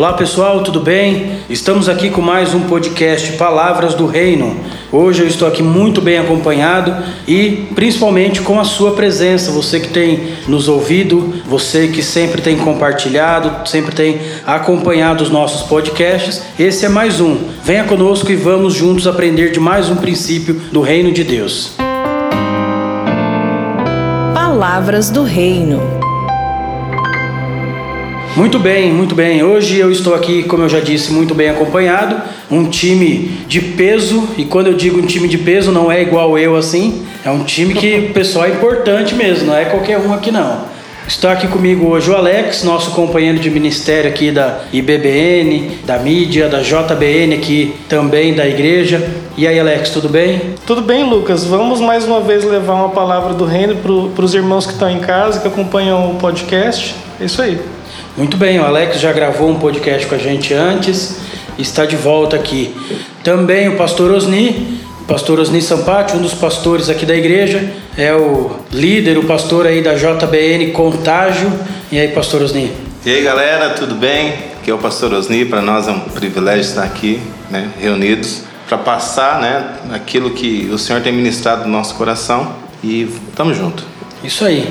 Olá pessoal, tudo bem? Estamos aqui com mais um podcast Palavras do Reino. Hoje eu estou aqui muito bem acompanhado e principalmente com a sua presença, você que tem nos ouvido, você que sempre tem compartilhado, sempre tem acompanhado os nossos podcasts. Esse é mais um. Venha conosco e vamos juntos aprender de mais um princípio do Reino de Deus. Palavras do Reino. Muito bem, muito bem. Hoje eu estou aqui, como eu já disse, muito bem acompanhado. Um time de peso, e quando eu digo um time de peso, não é igual eu assim. É um time que o pessoal é importante mesmo, não é qualquer um aqui não. Está aqui comigo hoje o Alex, nosso companheiro de ministério aqui da IBBN, da mídia, da JBN aqui também da igreja. E aí, Alex, tudo bem? Tudo bem, Lucas. Vamos mais uma vez levar uma palavra do reino para os irmãos que estão em casa, que acompanham o podcast. É isso aí. Muito bem, o Alex já gravou um podcast com a gente antes, está de volta aqui. Também o pastor Osni, o pastor Osni Sampati, um dos pastores aqui da igreja, é o líder, o pastor aí da JBN Contágio. E aí, pastor Osni? E aí, galera, tudo bem? Aqui é o pastor Osni, para nós é um privilégio estar aqui, né, reunidos, para passar, né, aquilo que o Senhor tem ministrado no nosso coração e estamos juntos. Isso aí.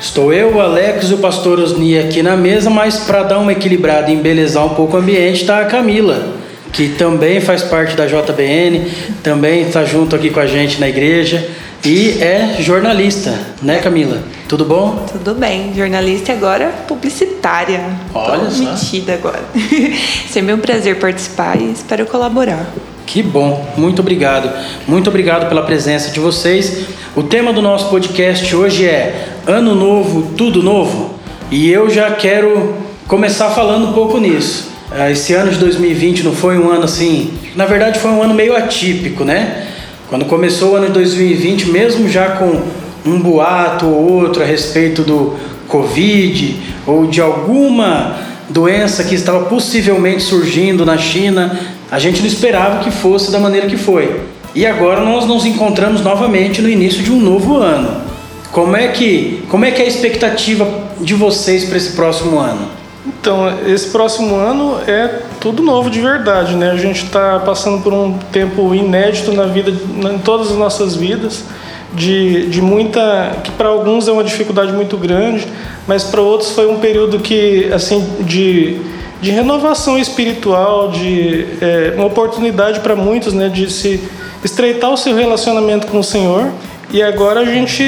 Estou eu, o Alex e o pastor Osni aqui na mesa, mas para dar uma equilibrada e embelezar um pouco o ambiente está a Camila, que também faz parte da JBN, também está junto aqui com a gente na igreja e é jornalista, né Camila? Tudo bom? Tudo bem, jornalista e agora publicitária. Olha Tô só. metida agora. Sempre um prazer participar e espero colaborar. Que bom, muito obrigado. Muito obrigado pela presença de vocês. O tema do nosso podcast hoje é Ano Novo, Tudo Novo. E eu já quero começar falando um pouco nisso. Ah, Esse ano de 2020 não foi um ano assim. Na verdade, foi um ano meio atípico, né? Quando começou o ano de 2020, mesmo já com um boato ou outro a respeito do Covid ou de alguma doença que estava possivelmente surgindo na China, a gente não esperava que fosse da maneira que foi. E agora nós nos encontramos novamente no início de um novo ano. Como é que, como é que é a expectativa de vocês para esse próximo ano? Então, esse próximo ano é tudo novo de verdade, né? A gente está passando por um tempo inédito na vida, em todas as nossas vidas, de, de muita, que para alguns é uma dificuldade muito grande, mas para outros foi um período que, assim, de, de renovação espiritual, de é, uma oportunidade para muitos, né? De se estreitar o seu relacionamento com o Senhor. E agora a gente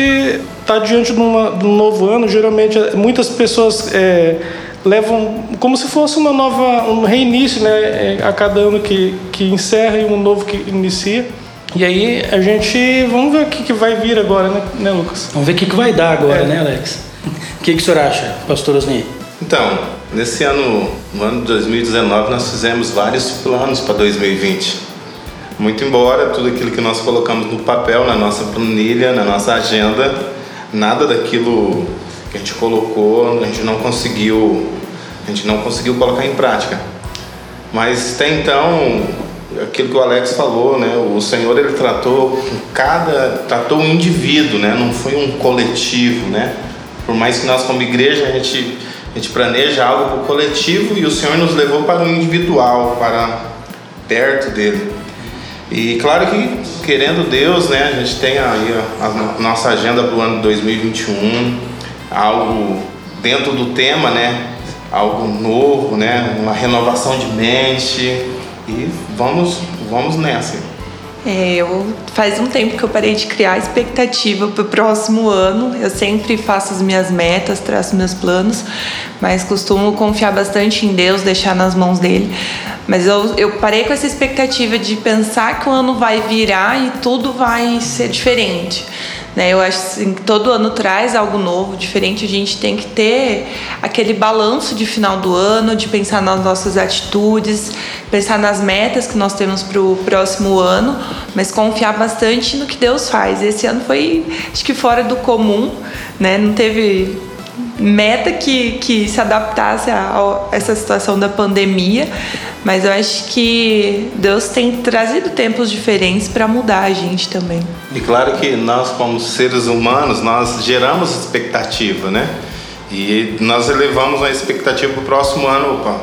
está diante de, uma, de um novo ano. Geralmente, muitas pessoas é, levam como se fosse uma nova, um reinício, né? é, A cada ano que, que encerra e um novo que inicia. E aí a gente vamos ver o que, que vai vir agora, né, né Lucas? Vamos ver o que, que vai dar agora, É. né, Alex? O que, que o senhor acha, pastor Osni? Então, nesse ano, no ano de 2019, nós fizemos vários planos para 2020. Muito embora tudo aquilo que nós colocamos no papel, na nossa planilha, na nossa agenda, nada daquilo que a gente colocou, a gente não conseguiu, a gente não conseguiu colocar em prática. Mas até então, aquilo que o Alex falou, né? O Senhor ele tratou cada, tratou o indivíduo, né? Não foi um coletivo, né? Por mais que nós como igreja a gente a gente planeja algo para o coletivo e o Senhor nos levou para o individual, para perto dele. E claro que querendo Deus, né? A gente tem aí a, a nossa agenda para o ano de 2021, algo dentro do tema, né? Algo novo, né? Uma renovação de mente e vamos, vamos nessa. É, eu faz um tempo que eu parei de criar expectativa para o próximo ano. Eu sempre faço as minhas metas, traço meus planos, mas costumo confiar bastante em Deus, deixar nas mãos dele. Mas eu, eu parei com essa expectativa de pensar que o ano vai virar e tudo vai ser diferente. Né? Eu acho assim, que todo ano traz algo novo, diferente. A gente tem que ter aquele balanço de final do ano, de pensar nas nossas atitudes, pensar nas metas que nós temos para o próximo ano, mas confiar bastante no que Deus faz. Esse ano foi, acho que fora do comum, né? Não teve meta que, que se adaptasse a, a essa situação da pandemia, mas eu acho que Deus tem trazido tempos diferentes para mudar a gente também. E claro que nós, como seres humanos, nós geramos expectativa, né? E nós elevamos a expectativa para o próximo ano. Opa,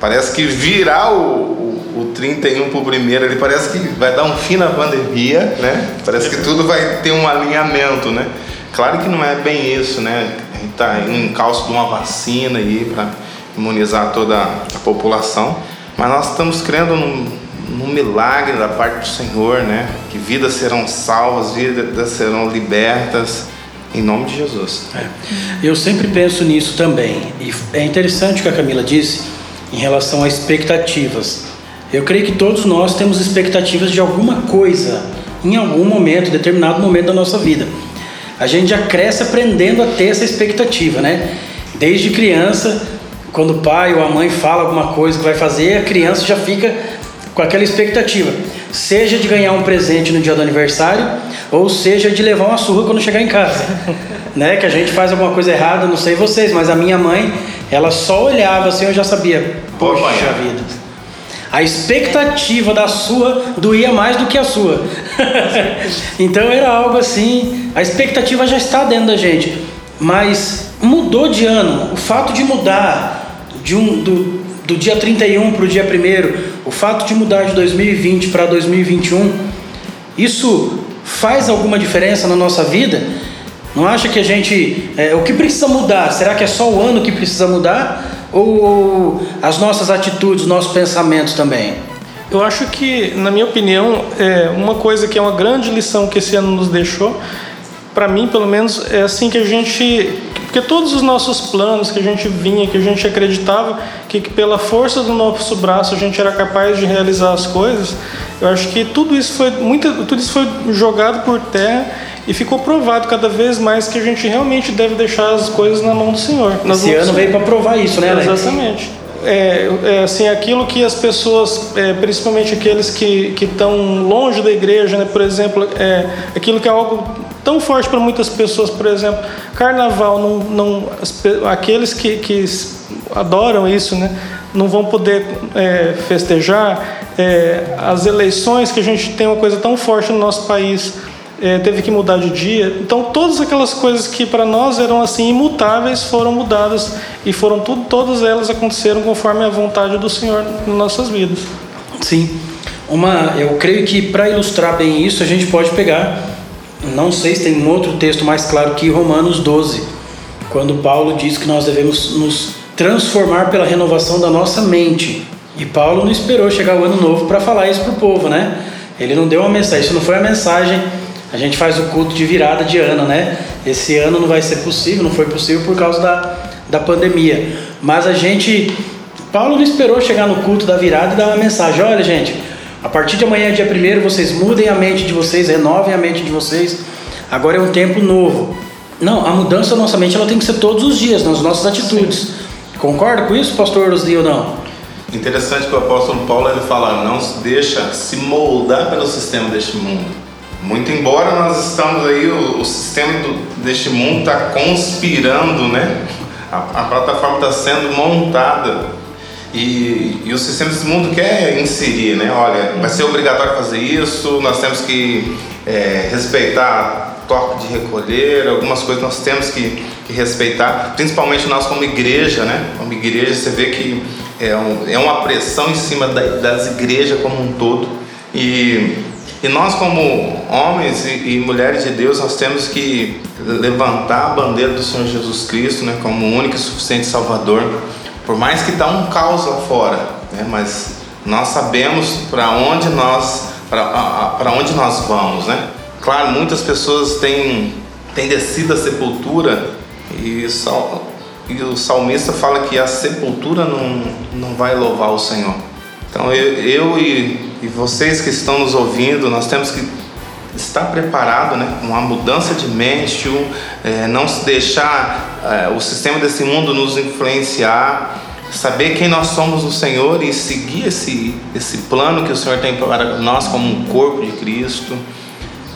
Parece que virar o, o, o 31 para o primeiro, ele parece que vai dar um fim na pandemia, né? Parece que tudo vai ter um alinhamento, né? Claro que não é bem isso, né? Está em um calço de uma vacina aí para imunizar toda a população, mas nós estamos crendo num, num milagre da parte do Senhor, né? Que vidas serão salvas, vidas serão libertas. Em nome de Jesus. É. Eu sempre penso nisso também. E é interessante o que a Camila disse em relação a expectativas. Eu creio que todos nós temos expectativas de alguma coisa em algum momento, determinado momento da nossa vida. A gente já cresce aprendendo a ter essa expectativa, né? Desde criança, quando o pai ou a mãe fala alguma coisa que vai fazer, a criança já fica com aquela expectativa, seja de ganhar um presente no dia do aniversário, ou seja de levar uma surra quando chegar em casa, né? Que a gente faz alguma coisa errada, não sei vocês, mas a minha mãe, ela só olhava assim, eu já sabia, poxa vida. A expectativa da sua doía mais do que a sua. então era algo assim, a expectativa já está dentro da gente, mas mudou de ano. O fato de mudar de um, do, do dia 31 para o dia 1, o fato de mudar de 2020 para 2021, isso faz alguma diferença na nossa vida? Não acha que a gente. É, o que precisa mudar? Será que é só o ano que precisa mudar? Ou, as nossas atitudes, os nossos pensamentos também? Eu acho que, na minha opinião, é uma coisa que é uma grande lição que esse ano nos deixou, para mim, pelo menos, é assim que a gente porque todos os nossos planos que a gente vinha, que a gente acreditava que pela força do nosso braço a gente era capaz de realizar as coisas, eu acho que tudo isso foi muito, tudo isso foi jogado por terra e ficou provado cada vez mais que a gente realmente deve deixar as coisas na mão do Senhor. Esse ano veio para provar isso, né, Alex? Exatamente. É, é, assim aquilo que as pessoas, é, principalmente aqueles que estão longe da igreja, né, por exemplo, é, aquilo que é algo tão forte para muitas pessoas, por exemplo, carnaval, não, não, aqueles que, que adoram isso, né, não vão poder é, festejar. É, as eleições, que a gente tem uma coisa tão forte no nosso país, é, teve que mudar de dia. Então, todas aquelas coisas que para nós eram assim imutáveis foram mudadas e foram tudo, todas elas aconteceram conforme a vontade do Senhor em nossas vidas. Sim. Uma, eu creio que para ilustrar bem isso, a gente pode pegar não sei se tem um outro texto mais claro que Romanos 12, quando Paulo diz que nós devemos nos transformar pela renovação da nossa mente. E Paulo não esperou chegar o ano novo para falar isso para o povo, né? Ele não deu uma mensagem, isso não foi a mensagem. A gente faz o culto de virada de ano, né? Esse ano não vai ser possível, não foi possível por causa da, da pandemia. Mas a gente. Paulo não esperou chegar no culto da virada e dar uma mensagem: olha, gente, a partir de amanhã, dia 1 vocês mudem a mente de vocês, renovem a mente de vocês. Agora é um tempo novo. Não, a mudança da nossa mente ela tem que ser todos os dias, nas nossas atitudes. Sim. Concorda com isso, pastor Osni, ou não? Interessante que o apóstolo Paulo ele fala, não se deixa se moldar pelo sistema deste mundo. Muito embora nós estamos aí, o, o sistema do, deste mundo está conspirando, né? A, a plataforma está sendo montada e, e o sistema desse mundo quer inserir, né? Olha, vai ser obrigatório fazer isso, nós temos que é, respeitar toque de recolher, algumas coisas nós temos que, que, respeitar, principalmente nós como igreja, né? Como igreja, você vê que é, um, é uma pressão em cima da, das igrejas como um todo. E, e nós, como homens e, e, mulheres de Deus, nós temos que levantar a bandeira do Senhor Jesus Cristo né, como único e suficiente Salvador. Por mais que está um caos lá fora, né? mas nós sabemos para onde nós para onde nós vamos, né? Claro, muitas pessoas têm, têm descido a sepultura e, sal, e o salmista fala que a sepultura não, não vai louvar o Senhor. Então eu, eu e, e vocês que estão nos ouvindo, nós temos que estar preparado, né? Uma mudança de mente, é, não se deixar é, o sistema desse mundo nos influenciar, saber quem nós somos no Senhor e seguir esse, esse plano que o Senhor tem para nós como um corpo de Cristo.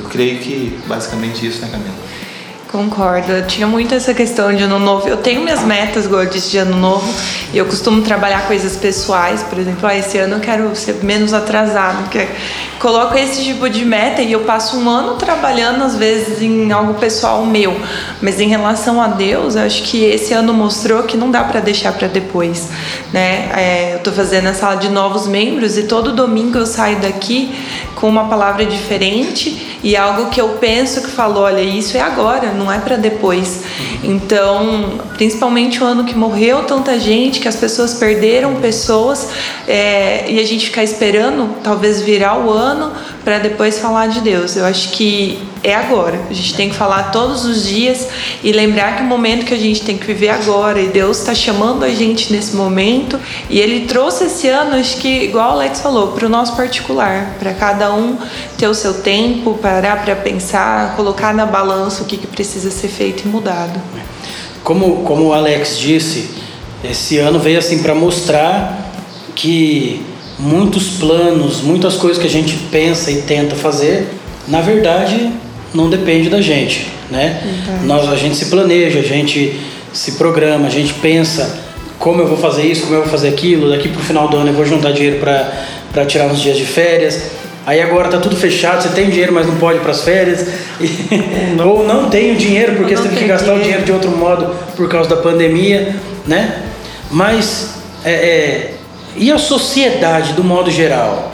Eu creio que basicamente isso, né, Camila? Concordo. Eu tinha muito essa questão de ano novo. Eu tenho minhas metas, igual eu disse, de ano novo. E eu costumo trabalhar coisas pessoais. Por exemplo, ah, esse ano eu quero ser menos atrasado. Porque coloco esse tipo de meta e eu passo um ano trabalhando, às vezes, em algo pessoal meu. Mas em relação a Deus, eu acho que esse ano mostrou que não dá para deixar para depois. Né? É, eu estou fazendo a sala de novos membros e todo domingo eu saio daqui com uma palavra diferente e algo que eu penso que falou, olha, isso é agora, não é para depois. Então, principalmente o ano que morreu tanta gente, que as pessoas perderam pessoas é, e a gente ficar esperando, talvez virar o ano para depois falar de Deus. Eu acho que é agora. A gente tem que falar todos os dias e lembrar que o momento que a gente tem que viver agora e Deus está chamando a gente nesse momento e Ele trouxe esse ano, acho que igual o Alex falou, para o nosso particular, para cada um ter o seu tempo, parar para pensar, colocar na balança o que, que precisa ser feito e mudado. Como como o Alex disse, esse ano veio assim para mostrar que muitos planos, muitas coisas que a gente pensa e tenta fazer, na verdade não depende da gente, né? Nós a gente se planeja, a gente se programa, a gente pensa como eu vou fazer isso, como eu vou fazer aquilo, daqui pro final do ano eu vou juntar dinheiro para tirar uns dias de férias. Aí agora tá tudo fechado, você tem dinheiro, mas não pode ir para as férias. E, ou não tem o dinheiro porque você não teve que gastar o dinheiro. dinheiro de outro modo por causa da pandemia, né? Mas é, é, e a sociedade do modo geral?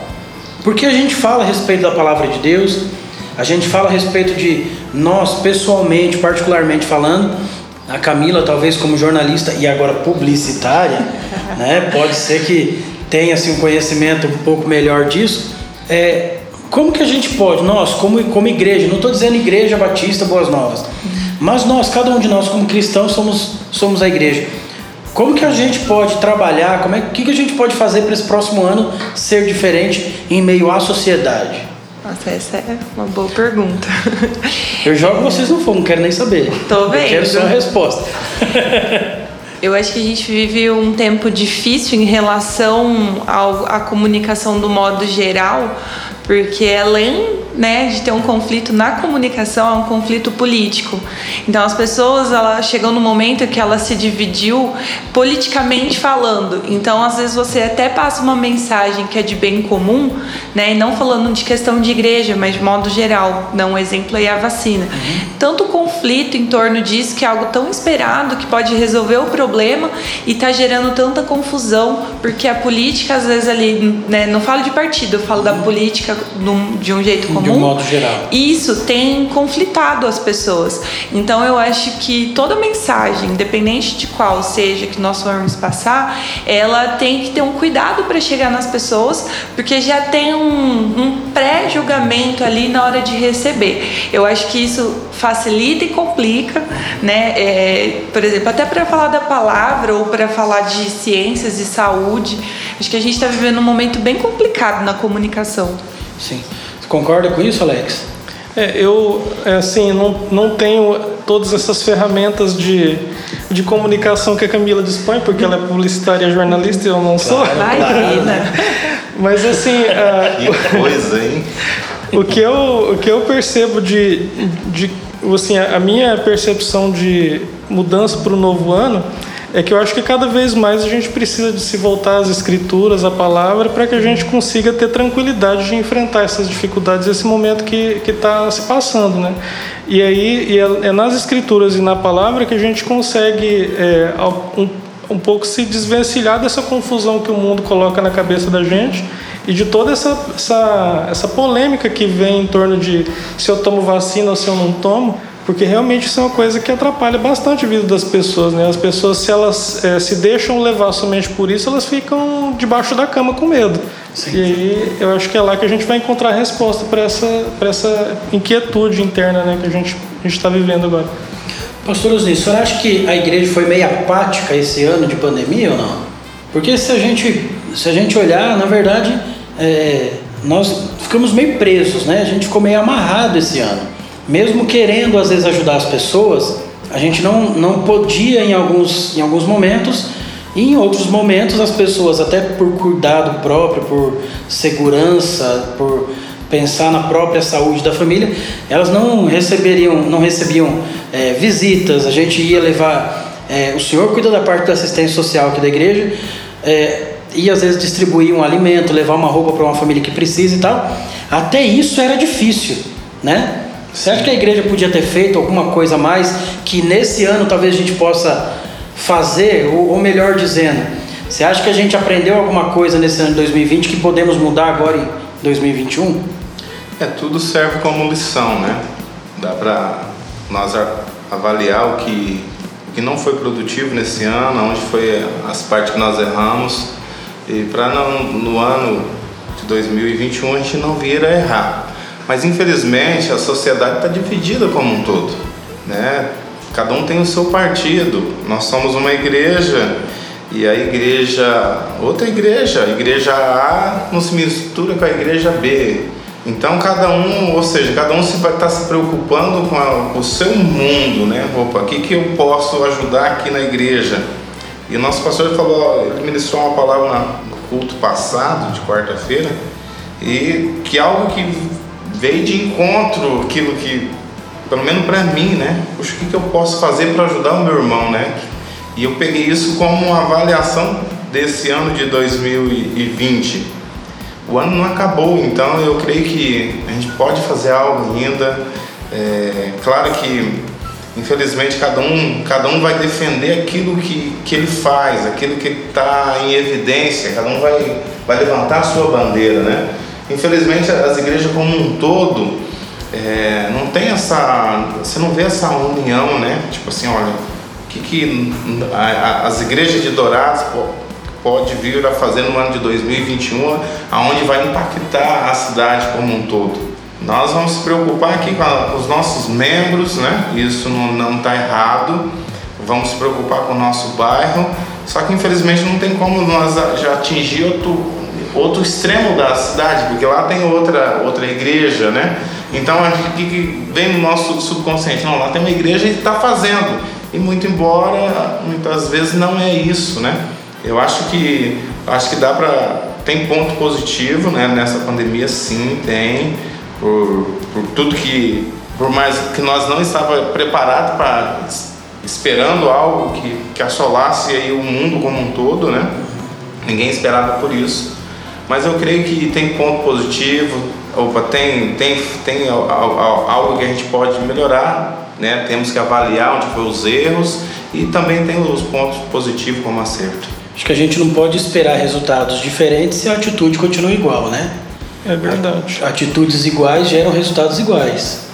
Porque a gente fala a respeito da palavra de Deus, a gente fala a respeito de nós pessoalmente, particularmente falando, a Camila talvez como jornalista e agora publicitária, né? Pode ser que tenha assim, um conhecimento um pouco melhor disso. É, como que a gente pode, nós como, como igreja, não estou dizendo igreja batista Boas Novas, mas nós, cada um de nós como cristãos somos, somos a igreja. Como que a gente pode trabalhar, como é que, que a gente pode fazer para esse próximo ano ser diferente em meio à sociedade? Nossa, essa é uma boa pergunta. Eu jogo vocês no fogo, não quero nem saber. Tô Eu quero vendo. só a resposta. Eu acho que a gente vive um tempo difícil em relação ao, à comunicação do modo geral, porque além né, de ter um conflito na comunicação, é um conflito político. Então as pessoas ela chegam no momento que ela se dividiu politicamente falando. Então às vezes você até passa uma mensagem que é de bem comum, né, e não falando de questão de igreja, mas de modo geral. Dá um exemplo aí a vacina. Tanto conflito em torno disso que é algo tão esperado que pode resolver o problema e tá gerando tanta confusão porque a política às vezes ali, né, não falo de partido, eu falo da política de um jeito comum. De um modo geral. Isso tem conflitado as pessoas. Então eu acho que toda mensagem, independente de qual seja que nós formos passar, ela tem que ter um cuidado para chegar nas pessoas, porque já tem um, um pré-julgamento ali na hora de receber. Eu acho que isso facilita e complica, né? É, por exemplo, até para falar da palavra ou para falar de ciências e saúde, acho que a gente está vivendo um momento bem complicado na comunicação. Sim. Concorda com isso, Alex? É, eu, é, assim, não, não tenho todas essas ferramentas de, de comunicação que a Camila dispõe, porque ela é publicitária e jornalista e eu não sou. Vai, Vina. Mas, assim, ah, Que coisa, hein? o, que eu, o que eu percebo de, de assim, a minha percepção de mudança para o novo ano é que eu acho que cada vez mais a gente precisa de se voltar às escrituras, à palavra, para que a gente consiga ter tranquilidade de enfrentar essas dificuldades, esse momento que está se passando, né? E aí e é, é nas escrituras e na palavra que a gente consegue é, um, um pouco se desvencilhar dessa confusão que o mundo coloca na cabeça da gente e de toda essa, essa, essa polêmica que vem em torno de se eu tomo vacina ou se eu não tomo, porque realmente isso é uma coisa que atrapalha bastante a vida das pessoas, né? As pessoas, se elas eh, se deixam levar somente por isso, elas ficam debaixo da cama com medo. Sim. E aí eu acho que é lá que a gente vai encontrar a resposta para essa, essa inquietude interna né, que a gente está vivendo agora. Pastor Osni, o senhor acha que a igreja foi meio apática esse ano de pandemia ou não? Porque se a gente, se a gente olhar, na verdade, é, nós ficamos meio presos, né? A gente ficou meio amarrado esse ano. Mesmo querendo, às vezes, ajudar as pessoas, a gente não, não podia em alguns, em alguns momentos, e em outros momentos as pessoas, até por cuidado próprio, por segurança, por pensar na própria saúde da família, elas não receberiam, não recebiam é, visitas, a gente ia levar, é, o senhor cuida da parte da assistência social aqui da igreja, é, e às vezes distribuir um alimento, levar uma roupa para uma família que precisa e tal. Até isso era difícil, né? Você acha que a igreja podia ter feito alguma coisa mais que nesse ano talvez a gente possa fazer, ou, ou melhor dizendo, você acha que a gente aprendeu alguma coisa nesse ano de 2020 que podemos mudar agora em 2021? É, tudo serve como lição, né? Dá para nós avaliar o que, o que não foi produtivo nesse ano, onde foi as partes que nós erramos e para no ano de 2021 a gente não vir a errar. Mas infelizmente a sociedade está dividida como um todo, né? Cada um tem o seu partido. Nós somos uma igreja e a igreja, outra igreja, a igreja A não se mistura com a igreja B. Então cada um, ou seja, cada um se vai estar tá se preocupando com, a, com o seu mundo, né? Opa, o que, que eu posso ajudar aqui na igreja? E o nosso pastor falou, ele ministrou uma palavra no culto passado, de quarta-feira, e que algo que veio de encontro aquilo que, pelo menos para mim, né? Puxa, o que, que eu posso fazer para ajudar o meu irmão, né? E eu peguei isso como uma avaliação desse ano de 2020. O ano não acabou, então eu creio que a gente pode fazer algo ainda. É, claro que Infelizmente, cada um, cada um vai defender aquilo que, que ele faz, aquilo que está em evidência, cada um vai, vai levantar a sua bandeira, né? Infelizmente, as igrejas como um todo é, não tem essa. Você não vê essa união, né? Tipo assim, olha, o que, que a, a, as igrejas de Dourados pode vir a fazer no ano de 2021, aonde vai impactar a cidade como um todo. Nós vamos se preocupar aqui com, a, com os nossos membros, né? Isso não está errado. Vamos se preocupar com o nosso bairro. Só que infelizmente não tem como nós já atingir outro, outro extremo da cidade, porque lá tem outra, outra igreja, né? Então a gente vem no nosso subconsciente, não, lá tem uma igreja e está fazendo. E muito embora muitas vezes não é isso, né? Eu acho que acho que dá para tem ponto positivo, né? Nessa pandemia sim tem por, por tudo que, por mais que nós não estava preparado para esperando algo que, que assolasse aí o mundo como um todo, né? Ninguém esperava por isso. Mas eu creio que tem ponto positivo, opa, tem, tem, tem algo que a gente pode melhorar, né? Temos que avaliar onde foram os erros e também tem os pontos positivos como acerto. Acho que a gente não pode esperar resultados diferentes se a atitude continua igual, né? É verdade. Atitudes iguais geram resultados iguais.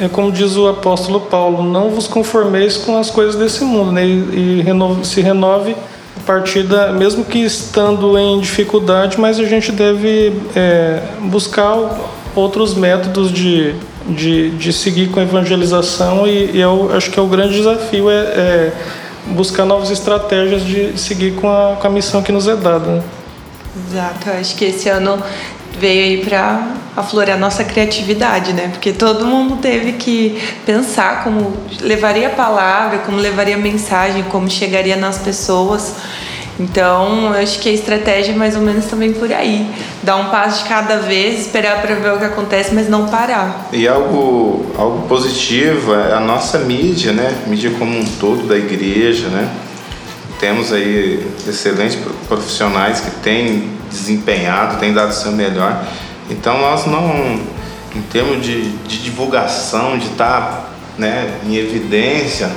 É como diz o apóstolo Paulo: não vos conformeis com as coisas desse mundo, né? e renove, se renove a partir da. mesmo que estando em dificuldade, mas a gente deve é, buscar outros métodos de, de, de seguir com a evangelização, e, e eu acho que é o grande desafio é, é buscar novas estratégias de seguir com a, com a missão que nos é dada. Né? Exato, acho que esse ano veio aí para aflorar nossa criatividade, né? Porque todo mundo teve que pensar como levaria a palavra, como levaria a mensagem, como chegaria nas pessoas. Então, eu acho que a estratégia é mais ou menos também por aí. Dar um passo de cada vez, esperar para ver o que acontece, mas não parar. E algo, algo positivo é a nossa mídia, né? Mídia como um todo da igreja, né? Temos aí excelentes profissionais que têm desempenhado, têm dado o seu melhor. Então nós não, em termos de, de divulgação, de estar né, em evidência,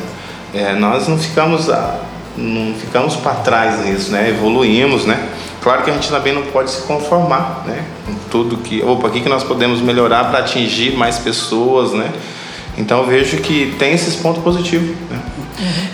é, nós não ficamos, não ficamos para trás nisso, né? evoluímos. Né? Claro que a gente também não pode se conformar né? com tudo que. Opa, o que, que nós podemos melhorar para atingir mais pessoas. Né? Então vejo que tem esses pontos positivos. Né?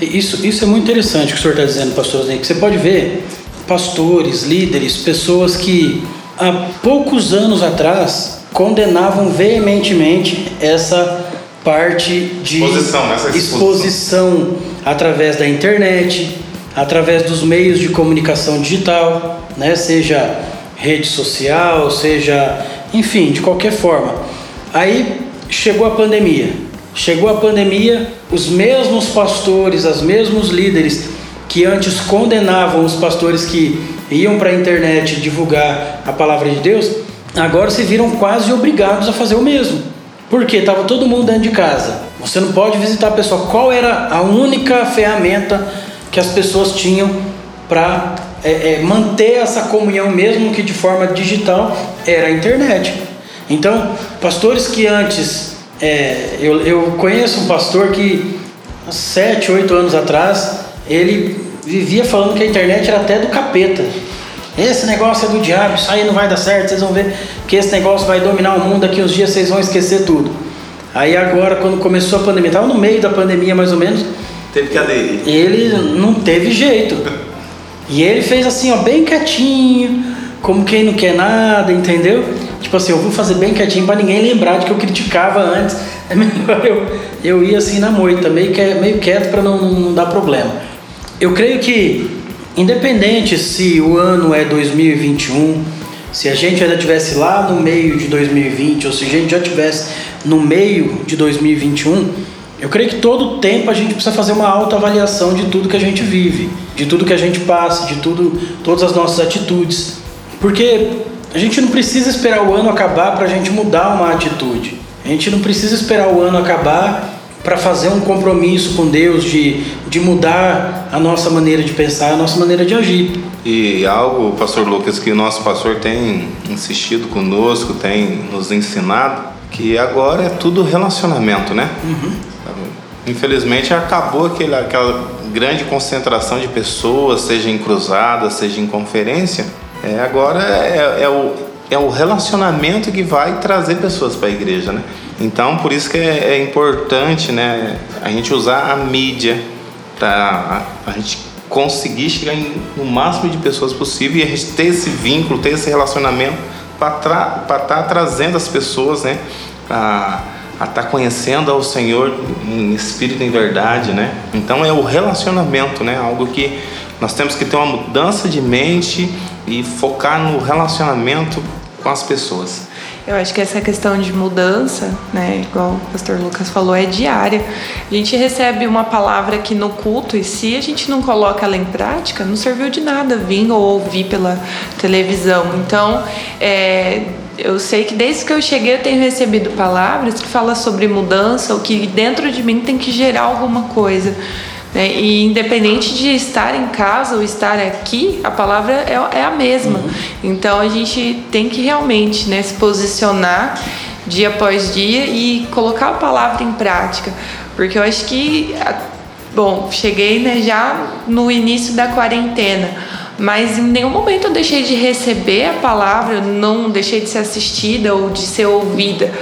Isso, isso é muito interessante o que o senhor está dizendo, pastor Zé, que você pode ver pastores, líderes, pessoas que há poucos anos atrás condenavam veementemente essa parte de exposição, essa exposição através da internet, através dos meios de comunicação digital, né? seja rede social, seja, enfim, de qualquer forma. Aí chegou a pandemia. Chegou a pandemia, os mesmos pastores, os mesmos líderes que antes condenavam os pastores que iam para a internet divulgar a palavra de Deus, agora se viram quase obrigados a fazer o mesmo. Porque estava todo mundo dentro de casa. Você não pode visitar a pessoa. Qual era a única ferramenta que as pessoas tinham para é, é, manter essa comunhão, mesmo que de forma digital, era a internet. Então, pastores que antes. É, eu, eu conheço um pastor que, sete, oito anos atrás, ele vivia falando que a internet era até do capeta. Esse negócio é do diabo, isso aí não vai dar certo, vocês vão ver que esse negócio vai dominar o mundo, daqui uns dias vocês vão esquecer tudo. Aí agora, quando começou a pandemia, estava no meio da pandemia mais ou menos. Teve que aderir. Ele não teve jeito. E ele fez assim, ó, bem quietinho, como quem não quer nada, entendeu? Tipo assim, eu vou fazer bem quietinho para ninguém lembrar de que eu criticava antes. É melhor eu, eu ir assim na moita, meio, que, meio quieto para não, não dar problema. Eu creio que Independente se o ano é 2021, se a gente ainda tivesse lá no meio de 2020 ou se a gente já tivesse no meio de 2021, eu creio que todo tempo a gente precisa fazer uma autoavaliação de tudo que a gente vive, de tudo que a gente passa, de tudo, todas as nossas atitudes. Porque a gente não precisa esperar o ano acabar para a gente mudar uma atitude. A gente não precisa esperar o ano acabar para fazer um compromisso com Deus de, de mudar a nossa maneira de pensar, a nossa maneira de agir. E algo, pastor Lucas, que o nosso pastor tem insistido conosco, tem nos ensinado, que agora é tudo relacionamento, né? Uhum. Infelizmente acabou aquele, aquela grande concentração de pessoas, seja em cruzada, seja em conferência. É, agora é, é, o, é o relacionamento que vai trazer pessoas para a igreja, né? Então, por isso que é, é importante né, a gente usar a mídia para a, gente conseguir chegar em, no máximo de pessoas possível e a gente ter esse vínculo, ter esse relacionamento para estar tá trazendo as pessoas né, a estar tá conhecendo ao Senhor em espírito e em verdade. Né? Então, é o relacionamento, né, algo que nós temos que ter uma mudança de mente e focar no relacionamento com as pessoas. Eu acho que essa questão de mudança, né, igual o pastor Lucas falou, é diária. A gente recebe uma palavra aqui no culto e se a gente não coloca ela em prática, não serviu de nada vir ou ouvir pela televisão. Então, é, eu sei que desde que eu cheguei eu tenho recebido palavras que falam sobre mudança, o que dentro de mim tem que gerar alguma coisa. Né? E independente de estar em casa ou estar aqui, a palavra é, é a mesma. Uhum. Então a gente tem que realmente né, se posicionar dia após dia e colocar a palavra em prática. Porque eu acho que, bom, cheguei né, já no início da quarentena mas em nenhum momento eu deixei de receber a palavra, eu não deixei de ser assistida ou de ser ouvida.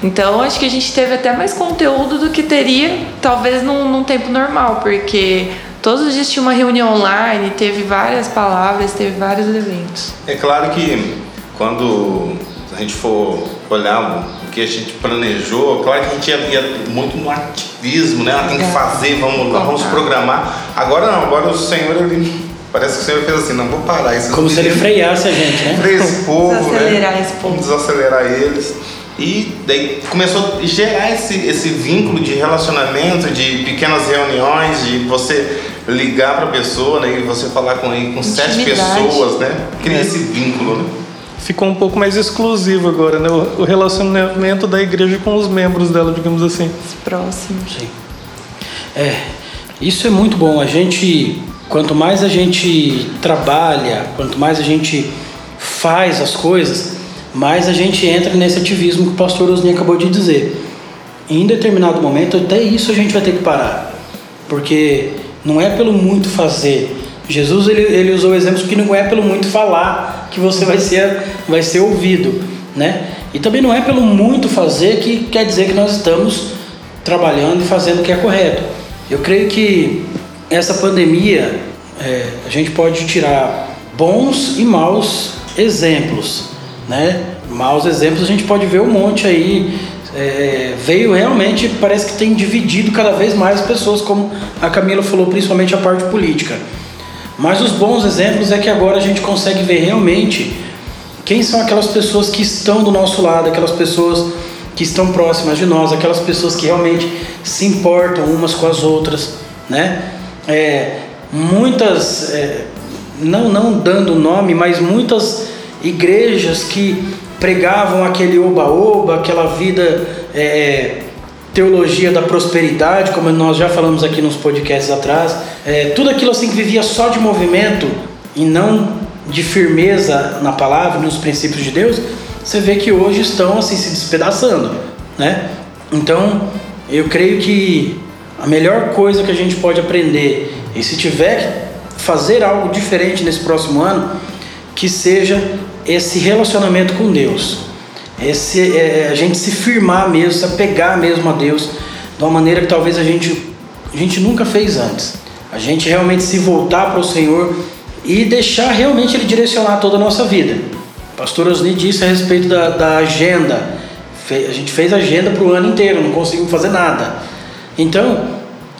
Então acho que a gente teve até mais conteúdo do que teria, talvez num, num tempo normal, porque todos os dias tinha uma reunião online, teve várias palavras, teve vários eventos. É claro que quando a gente for olhar o que a gente planejou, claro que a gente ia, muito no ativismo, né? Tem que fazer, vamos, vamos programar. Agora não, agora o Senhor ele Parece que o Senhor fez assim, não vou parar isso. Como se ele freasse a gente, né? Freia esse povo, desacelerar né? esse povo. Vamos desacelerar eles. E daí começou a gerar esse, esse vínculo de relacionamento, de pequenas reuniões, de você ligar para a pessoa né, e você falar com ele com sete pessoas, né? Cria é. esse vínculo, né? Ficou um pouco mais exclusivo agora, né? O relacionamento da igreja com os membros dela, digamos assim. Próximos. Sim. É, isso é muito bom. A gente Quanto mais a gente trabalha, quanto mais a gente faz as coisas, mais a gente entra nesse ativismo que o pastor Osni acabou de dizer. Em determinado momento, até isso a gente vai ter que parar. Porque não é pelo muito fazer. Jesus ele, ele usou exemplos que não é pelo muito falar que você vai ser, vai ser ouvido. Né? E também não é pelo muito fazer que quer dizer que nós estamos trabalhando e fazendo o que é correto. Eu creio que essa pandemia, é, a gente pode tirar bons e maus exemplos, né? Maus exemplos a gente pode ver um monte aí. É, veio realmente, parece que tem dividido cada vez mais pessoas, como a Camila falou, principalmente a parte política. Mas os bons exemplos é que agora a gente consegue ver realmente quem são aquelas pessoas que estão do nosso lado, aquelas pessoas que estão próximas de nós, aquelas pessoas que realmente se importam umas com as outras, né? É, muitas, é, não, não dando nome, mas muitas igrejas que pregavam aquele oba-oba, aquela vida é, teologia da prosperidade, como nós já falamos aqui nos podcasts atrás, é, tudo aquilo assim que vivia só de movimento e não de firmeza na palavra, nos princípios de Deus, você vê que hoje estão assim se despedaçando, né? Então, eu creio que a melhor coisa que a gente pode aprender, e se tiver que fazer algo diferente nesse próximo ano, que seja esse relacionamento com Deus. Esse, é, a gente se firmar mesmo, se apegar mesmo a Deus de uma maneira que talvez a gente, a gente nunca fez antes. A gente realmente se voltar para o Senhor e deixar realmente Ele direcionar toda a nossa vida. O pastor Osni disse a respeito da, da agenda. A gente fez agenda para o ano inteiro, não conseguimos fazer nada. Então,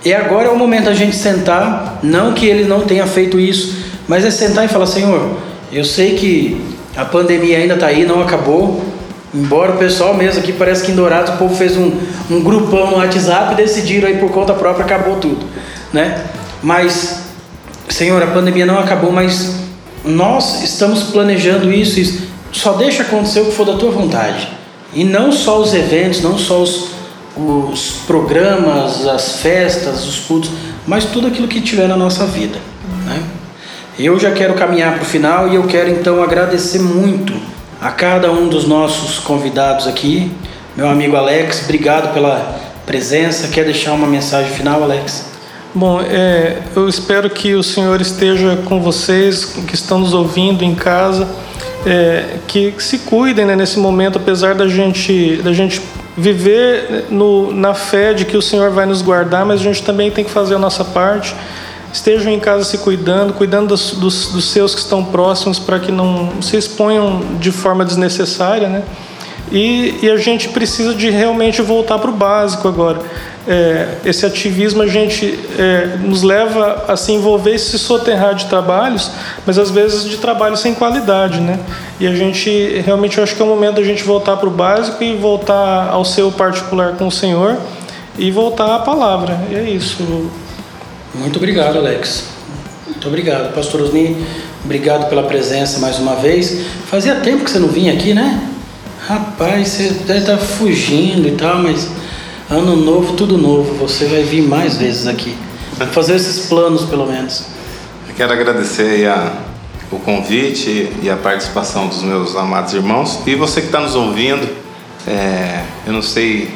e agora é o momento da gente sentar, não que ele não tenha feito isso, mas é sentar e falar: Senhor, eu sei que a pandemia ainda está aí, não acabou. Embora o pessoal mesmo aqui parece que em Dourados o povo fez um, um grupão no WhatsApp e decidiram aí por conta própria acabou tudo, né? Mas Senhor, a pandemia não acabou, mas nós estamos planejando isso, isso. Só deixa acontecer o que for da tua vontade. E não só os eventos, não só os, os programas, as festas, os cultos, mas tudo aquilo que tiver na nossa vida. Né? Eu já quero caminhar para o final e eu quero então agradecer muito a cada um dos nossos convidados aqui. Meu amigo Alex, obrigado pela presença. Quer deixar uma mensagem final, Alex? Bom, é, eu espero que o Senhor esteja com vocês, que estão nos ouvindo em casa, é, que, se cuidem né, nesse momento, apesar da gente, da gente viver no, na fé de que o Senhor vai nos guardar, mas a gente também tem que fazer a nossa parte. Estejam em casa se cuidando, cuidando dos, dos, dos seus que estão próximos para que não se exponham de forma desnecessária, né? E, e a gente precisa de realmente voltar para o básico agora é, esse ativismo a gente é, nos leva a se envolver e se soterrar de trabalhos, mas às vezes de trabalho sem qualidade, né? E a gente realmente eu acho que é o momento da gente voltar para o básico e voltar ao seu particular com o Senhor e voltar à palavra. E é isso. Muito obrigado, Alex. Muito obrigado, Pastor Osni. Obrigado pela presença mais uma vez. Fazia tempo que você não vinha aqui, né? Rapaz, você deve estar fugindo e tal, mas Ano novo, tudo novo. Você vai vir mais vezes aqui. Fazer esses planos, pelo menos. Eu quero agradecer a, o convite e a participação dos meus amados irmãos. E você que está nos ouvindo, é, eu não sei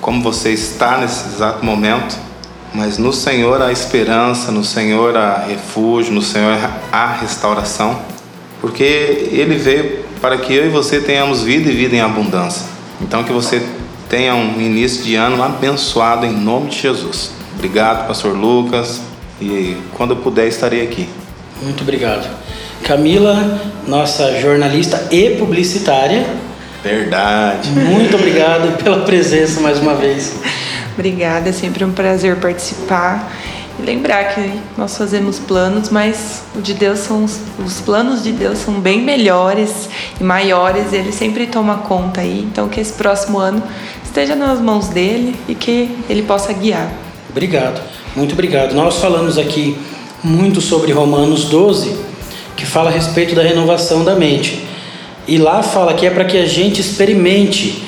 como você está nesse exato momento, mas no Senhor há esperança, no Senhor há refúgio, no Senhor há restauração, porque Ele veio para que eu e você tenhamos vida e vida em abundância. Então, que você tenha um início de ano abençoado em nome de Jesus. Obrigado, Pastor Lucas, e quando eu puder estarei aqui. Muito obrigado. Camila, nossa jornalista e publicitária. Verdade. Muito obrigado pela presença mais uma vez. Obrigada, é sempre um prazer participar. E lembrar que nós fazemos planos, mas o de Deus são os, os planos de Deus são bem melhores e maiores, ele sempre toma conta aí. Então que esse próximo ano esteja nas mãos dele e que ele possa guiar. Obrigado. Muito obrigado. Nós falamos aqui muito sobre Romanos 12, que fala a respeito da renovação da mente. E lá fala que é para que a gente experimente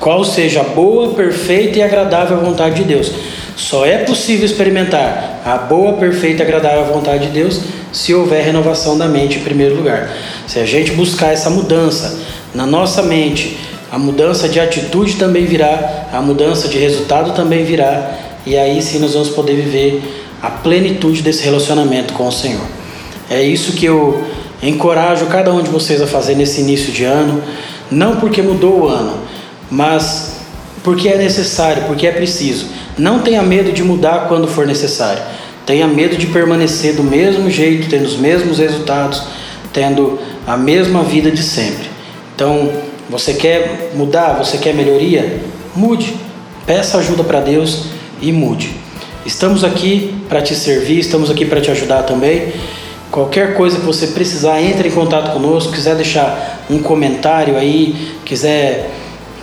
qual seja a boa, perfeita e agradável vontade de Deus. Só é possível experimentar a boa, perfeita e agradável vontade de Deus se houver renovação da mente em primeiro lugar. Se a gente buscar essa mudança na nossa mente, a mudança de atitude também virá, a mudança de resultado também virá, e aí sim nós vamos poder viver a plenitude desse relacionamento com o Senhor. É isso que eu encorajo cada um de vocês a fazer nesse início de ano, não porque mudou o ano, mas porque é necessário, porque é preciso. Não tenha medo de mudar quando for necessário. Tenha medo de permanecer do mesmo jeito, tendo os mesmos resultados, tendo a mesma vida de sempre. Então, você quer mudar? Você quer melhoria? Mude. Peça ajuda para Deus e mude. Estamos aqui para te servir, estamos aqui para te ajudar também. Qualquer coisa que você precisar, entre em contato conosco. Quiser deixar um comentário aí, quiser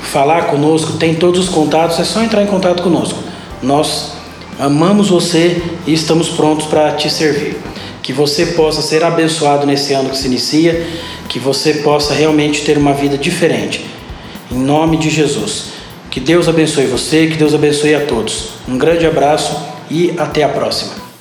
falar conosco, tem todos os contatos, é só entrar em contato conosco. Nós amamos você e estamos prontos para te servir. Que você possa ser abençoado nesse ano que se inicia, que você possa realmente ter uma vida diferente. Em nome de Jesus. Que Deus abençoe você, que Deus abençoe a todos. Um grande abraço e até a próxima.